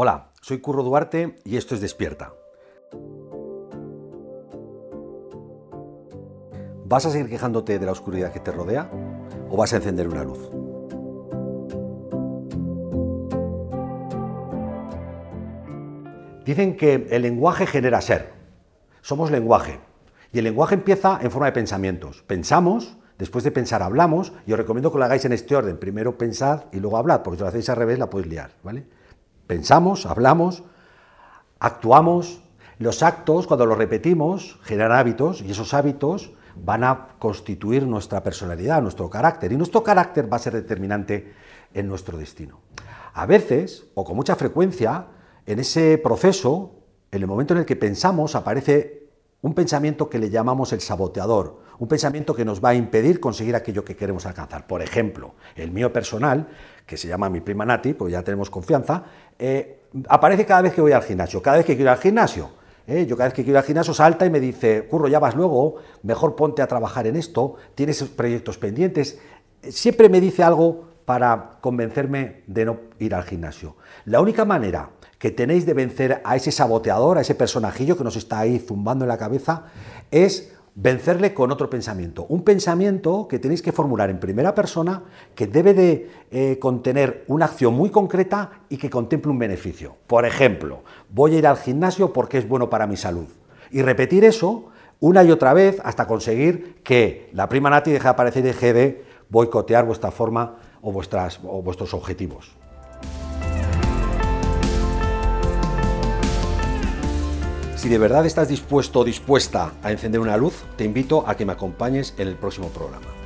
Hola, soy Curro Duarte y esto es Despierta. ¿Vas a seguir quejándote de la oscuridad que te rodea o vas a encender una luz? Dicen que el lenguaje genera ser. Somos lenguaje. Y el lenguaje empieza en forma de pensamientos. Pensamos, después de pensar hablamos, y os recomiendo que lo hagáis en este orden. Primero pensad y luego hablad, porque si lo hacéis al revés la podéis liar, ¿vale? Pensamos, hablamos, actuamos. Los actos, cuando los repetimos, generan hábitos y esos hábitos van a constituir nuestra personalidad, nuestro carácter. Y nuestro carácter va a ser determinante en nuestro destino. A veces, o con mucha frecuencia, en ese proceso, en el momento en el que pensamos, aparece un pensamiento que le llamamos el saboteador, un pensamiento que nos va a impedir conseguir aquello que queremos alcanzar. Por ejemplo, el mío personal, que se llama mi prima Nati, pues ya tenemos confianza, eh, aparece cada vez que voy al gimnasio. Cada vez que quiero ir al gimnasio, eh, yo cada vez que quiero ir al gimnasio salta y me dice, curro, ya vas luego, mejor ponte a trabajar en esto, tienes proyectos pendientes. Siempre me dice algo para convencerme de no ir al gimnasio. La única manera que tenéis de vencer a ese saboteador, a ese personajillo que nos está ahí zumbando en la cabeza, es vencerle con otro pensamiento. Un pensamiento que tenéis que formular en primera persona, que debe de eh, contener una acción muy concreta y que contemple un beneficio. Por ejemplo, voy a ir al gimnasio porque es bueno para mi salud. Y repetir eso una y otra vez hasta conseguir que la prima Nati deje de aparecer y deje de boicotear vuestra forma o, o vuestros objetivos. Si de verdad estás dispuesto o dispuesta a encender una luz, te invito a que me acompañes en el próximo programa.